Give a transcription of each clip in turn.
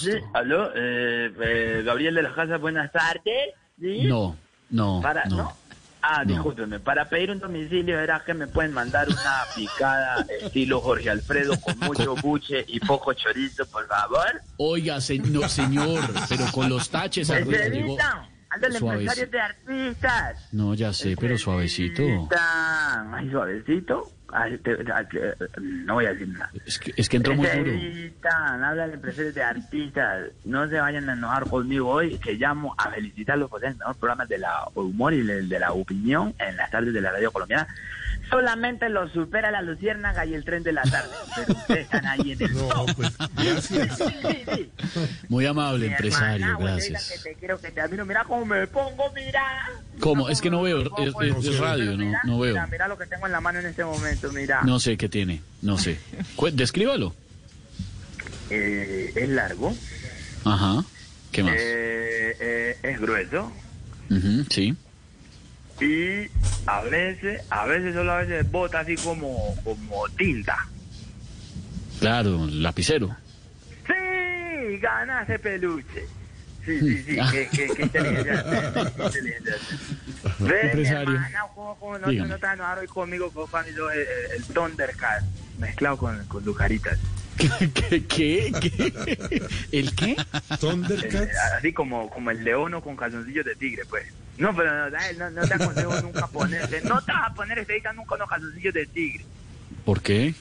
Sí, aló, eh, eh, Gabriel de las Casas, buenas tardes. ¿Sí? No, no, Para, no. ¿no? Ah, No. discúlpeme, para pedir un domicilio, verás que me pueden mandar una picada estilo Jorge Alfredo con mucho buche y poco chorizo, por favor. Oiga, se- no, señor, pero con los taches arriba. Necesitan, Suavecito. empresarios de artistas. No, ya sé, pero suavecito. Necesitan, Ay, suavecito. Ay, te- te- te- no voy a decir nada. Es que, es que entró muy duro. Empresarios de artistas. No se vayan a enojar conmigo hoy, que llamo a felicitarlos por el mejor programa de la humor y de la opinión en las tardes de la radio colombiana. Solamente lo supera la luciérnaga y el tren de la tarde. Pero ustedes están ahí en el No, pues, gracias. Sí, sí, sí. Muy amable, Mi empresario, hermana, dile gracias. que te quiero, que te admiro. Mira cómo me pongo, mira. ¿Cómo? Mira Es que no veo, es- pongo, es- es radio, no- veo. Mira, mira lo que tengo en la mano en este momento, mira. No sé qué tiene, no sé. Cu- Descríbalo. Eh, es largo. Ajá. ¿Qué más? Eh, eh, es grueso. Ujú, sí. Y a veces, a veces solo a veces bota así como, como tinta. Claro, lapicero. Sí, gana ese peluche. Sí, sí, sí, qué, qué, qué inteligencia. qué inteligencia. Empresario. hermana, ¿cómo, cómo no, no te enojar hoy conmigo, con cuando yo, eh, eh, el Thundercat, mezclado con, con Lucaritas. ¿Qué? ¿Qué? ¿Qué? ¿El qué? Eh, Thundercats. así como, como el león o con calzoncillos de tigre, pues. No, pero no, no, no te aconsejo nunca ponerte, no te vas a poner esta nunca unos calzoncillos de tigre. ¿Por qué?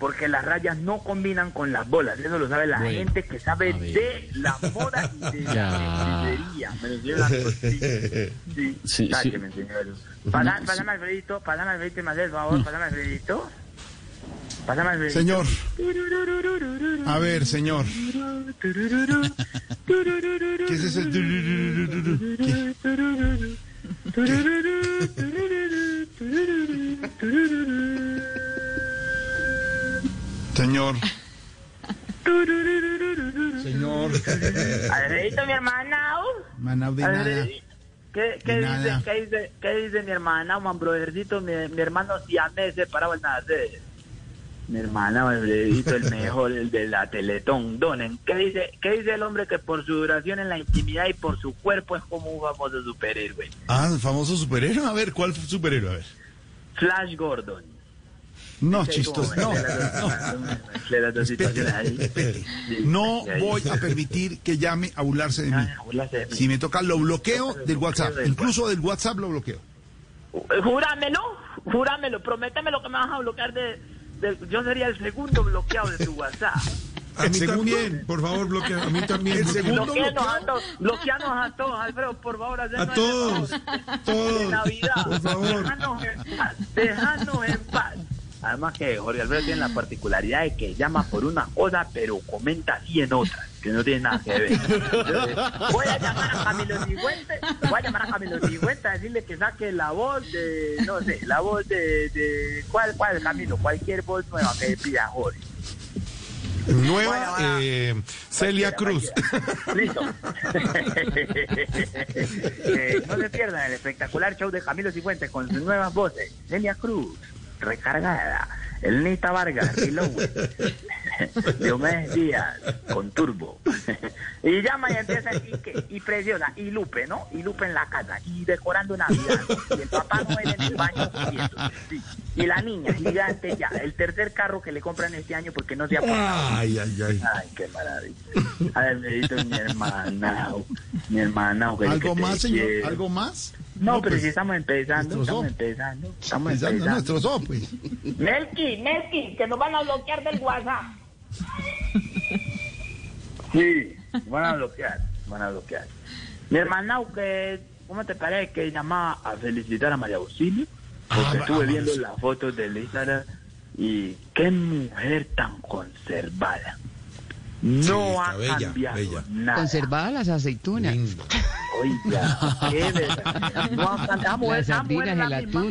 porque las rayas no combinan con las bolas. Eso lo sabe la Bueno, gente que sabe de la moda y de la lencería. Me lo la sí, sí, Sí, sí. Pásame Alfredito, pásame Alfredito, el favor, pásame Alfredito. Señor, a ver, señor. ¿Qué es ese? ¿Qué? Señor. Señor. Alfredito, mi hermana. Manau de nada. Alfredito. ¿Qué, qué, De dice, nada. ¿Qué dice, qué dice mi hermana, man, brothercito? Mi, mi hermano siamés el nacer. Mi hermana, el mejor, el de la Teletón. Donen, ¿qué dice, ¿qué dice el hombre que por su duración en la intimidad y por su cuerpo es como un famoso superhéroe? Ah, el famoso superhéroe. A ver, ¿cuál superhéroe? A ver. Flash Gordon. No, como No, no. voy a permitir que llame a burlarse de mí. Ah. Si me toca, lo bloqueo del WhatsApp. Incluso del WhatsApp lo bloqueo. Júramelo, júramelo, prométeme que me vas a bloquear de, de- Yo sería el segundo bloqueado de tu WhatsApp. A mí segundo- también, por favor, bloquea. A mí también. El segundo- Bloqueanos a todos, bloqueanos a todos, Alfredo, por favor, hacernos A el todos, favor todos, de Navidad. por favor. Déjanos en paz, déjanos en paz. Además que Jorge Alfredo tiene la particularidad de que llama por una cosa, pero comenta 100 otras, que no tienen nada que ver. Entonces, voy a llamar a Camilo Cifuentes, voy a llamar a Camilo Cifuentes a decirle que saque la voz de, no sé, la voz de, de ¿cuál, cuál Camilo? Cualquier voz nueva que pida Jorge. Nueva, eh, Celia Cruz. Listo. Eh, no se pierdan el espectacular show de Camilo Cifuentes con sus nuevas voces. Celia Cruz, recargada. Elnita Vargas, reload. Diomedes Díaz, con turbo. y llama y empieza y, que- y preciosa. Y Lupe, ¿no? Y Lupe en la casa. Y decorando Navidad. Y el papá Noel en el baño. Sí. Y la niña gigante ya. El tercer carro que le compran este año porque no se ha pagado. Ay, ay, ay. Ay, qué maravilla. A ver, Alfredito, mi hermana, mi hermana. ¿Algo más, señor? ¿Algo más? No, pero pues, si estamos empezando, estamos empezando, estamos en empezando. nuestro zoo, pues. Melky, Melky, que nos van a bloquear del WhatsApp. Sí, van a bloquear, van a bloquear. Mi hermana, que, ¿cómo te parece que llamaba a felicitar a María Auxilio? Porque Ah, estuve viendo las fotos del Instagram y qué mujer tan conservada. No Sí, ha bella, cambiado bella. nada. Conservadas las aceitunas, Lindo. Oiga, qué. No. Esa mujer- esa mujer es la misma.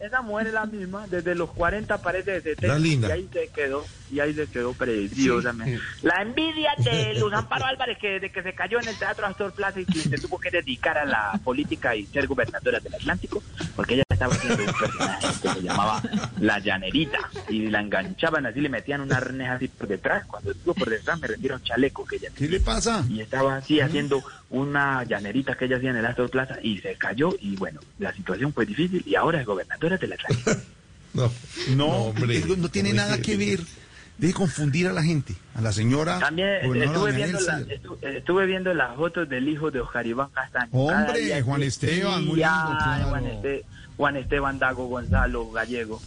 Esa mujer es la misma, desde los 40 parece de 70 La linda. y ahí se quedó. y ahí se quedó preciosamente. La envidia de Luz Amparo Álvarez, que de que se cayó en el Teatro Astor Plaza y que se tuvo que dedicar a la política y ser gobernadora del Atlántico, porque ella estaba haciendo un personaje que se llamaba La Llanerita, y la enganchaban así, le metían una arnés así por detrás, cuando estuvo por detrás me rendieron chaleco que ella ¿Qué le pasa? y estaba así haciendo una llanerita que ella hacía en el Astor Plaza y se cayó y bueno, la situación fue difícil y ahora es gobernadora del Atlántico. No, No, hombre. no tiene nada que ver. Deje confundir a la gente. A la señora. También estuve viendo, la- estuve viendo las fotos del hijo de Oscar Iván Castaño. Hombre, Juan Esteban, muy lindo, claro. Juan, Este- Juan Esteban Dago Gonzalo Gallego.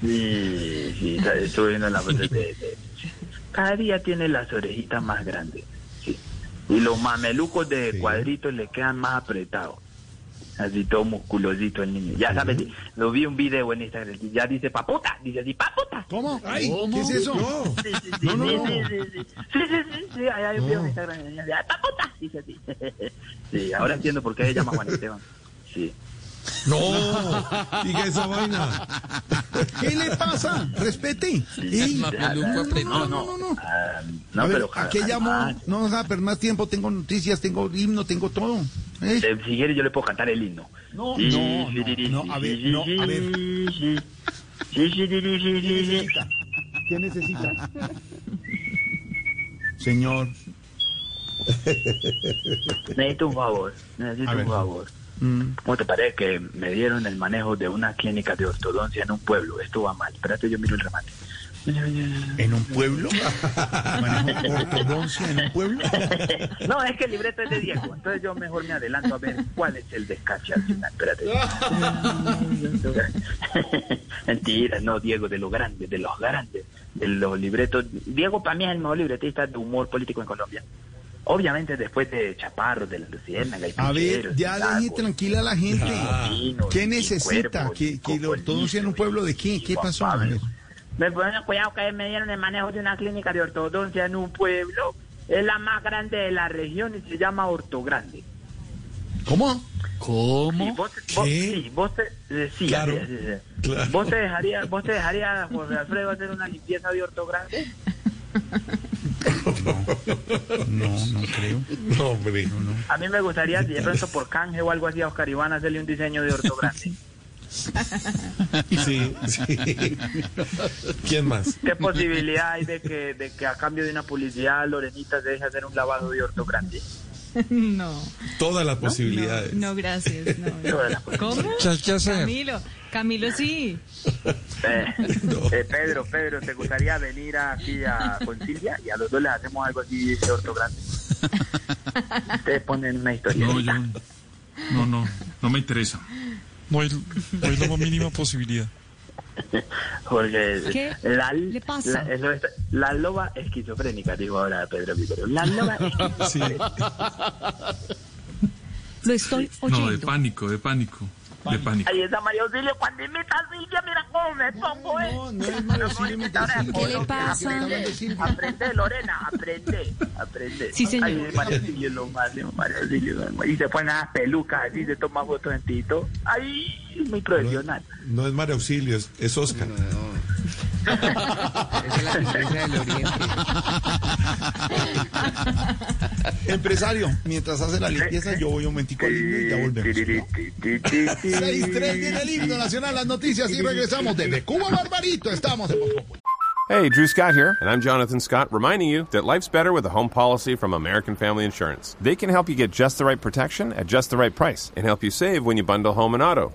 Sí, sí, estuve viendo fotos de, de- Cada día tiene las orejitas más grandes. sí. Y los mamelucos de Sí. cuadritos le quedan más apretados. Así todo musculosito el niño. Ya sabes, lo vi un video en Instagram. Ya dice paputa. Dice así, paputa. ¿Cómo? Ay, ¿Qué es eso? No. Sí, sí, sí, No, no, sí, no. sí, sí, sí, sí, ahí hay un video en Instagram, y dice, "Ay, paputa", dice así. Sí, ahora entiendo por qué llama Juan Esteban. Sí. No, diga esa vaina. ¿Qué le pasa? Respete. No, no, no, no. Ah, no, a ver, pero ¿a qué llamó? No a perder más tiempo. Tengo noticias, tengo himno, tengo todo. ¿Eh? Eh, si quieres yo le puedo cantar el himno. No, Sí, no, sí, sí, no, sí, no, a ver, sí, no, sí, a ver. sí, sí. Sí, sí, sí, sí, sí, sí, sí. necesita? ¿Qué necesita? Señor. Necesito un favor, necesito un favor. mm, ¿Cómo te parece que me dieron el manejo de una clínica de ortodoncia en un pueblo? Esto va mal. Espérate, yo miro el remate. ¿En un pueblo? ¿Manejo ortodoncia en un pueblo? No, es que el libreto es de Diego, entonces yo mejor me adelanto a ver cuál es el descache al final. Espérate. Mentira, no, Diego, de los grandes, de los grandes, de los libretos. Diego para mí es el mejor libretista de humor político en Colombia. Obviamente después de Chaparro, de la Luciérnaga A ver, ya Lagos, tranquila a la gente. Pinos, ¿Qué necesita? ¿Que, que la ortodoncia en un pueblo de qué? ¿Qué pasó? Pablo. Me ponen cuidado que me dieron el manejo de una clínica de ortodoncia en un pueblo. Es la más grande de la región y se llama Ortogrande. ¿Cómo? ¿Cómo? vos- ¿Qué? sí, vos te, sí, Claro. Claro. ¿Vos te dejarías, vos te dejarías, José Alfredo, hacer una limpieza de ortogrande? No, no creo. No, hombre. A mí me gustaría, si de pronto por canje o algo así, a Oscar Iván hacerle un diseño de ortogrande. Sí, sí. ¿Quién más? ¿Qué posibilidad hay de que, de que a cambio de una publicidad Lorenita se deje hacer un lavado de ortogrande? No, Todas las posibilidades. no, gracias. No, no. Todas las ¿Cómo? Camilo, Camilo sí. Eh, eh, Pedro, Pedro, ¿te gustaría venir aquí a Concilia? Y a los dos les hacemos algo así de ortogrande. Ustedes ponen una historia. No, yo. No, no, no me interesa. No hay, no hay la más mínima posibilidad. Porque ¿Qué la, le pasa? La, eso es- la loba esquizofrénica, dijo ahora Pedro Vivero. La loba esquizofrénica. Lo estoy No, de oyendo. pánico, de pánico. De pánico. Ahí está María Auxilio, cuando imita a Silvia, mira cómo me pongo, ¿eh? No, no es María Auxilio, imita a Silvia. ¿Qué le pasa? Aprende, Lorena, aprende, aprende. Sí, señor. Ay, María Auxilio es lo máximo, María Auxilio. Y se ponen las pelucas, así se toma fotos en Tito. Ay, es muy profesional. No es María Auxilio, es, es Oscar. Esa es la princesa del Oriente. Empresario, mientras hace la limpieza, yo voy un momentico al himno y ya volvemos. 6-3 viene el himno nacional, las noticias y regresamos desde Cuba Barbarito. Estamos en Voz Hey, Drew Scott here, and I'm Jonathan Scott, reminding you that life's better with a home policy from American Family Insurance. They can help you get just the right protection at just the right price and help you save when you bundle home and auto.